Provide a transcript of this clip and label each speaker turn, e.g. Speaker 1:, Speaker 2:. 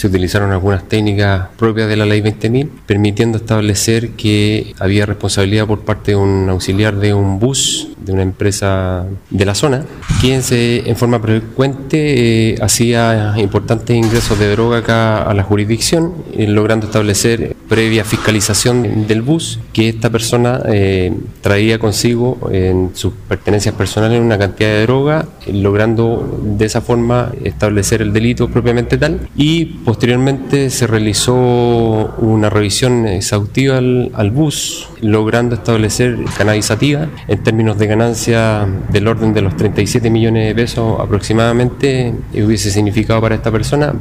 Speaker 1: se utilizaron algunas técnicas propias de la ley 20.000, permitiendo establecer que había responsabilidad por parte de un auxiliar de un bus de una empresa de la zona, quien se, en forma frecuente eh, hacía importantes ingresos de droga acá a la jurisdicción, eh, logrando establecer previa fiscalización del bus que esta persona eh, traía consigo en sus pertenencias personales una cantidad de droga, logrando de esa forma establecer el delito propiamente tal. Y posteriormente se realizó una revisión exhaustiva al, al bus, logrando establecer canalizativa en términos de ganancia del orden de los 37 millones de pesos aproximadamente hubiese significado para esta persona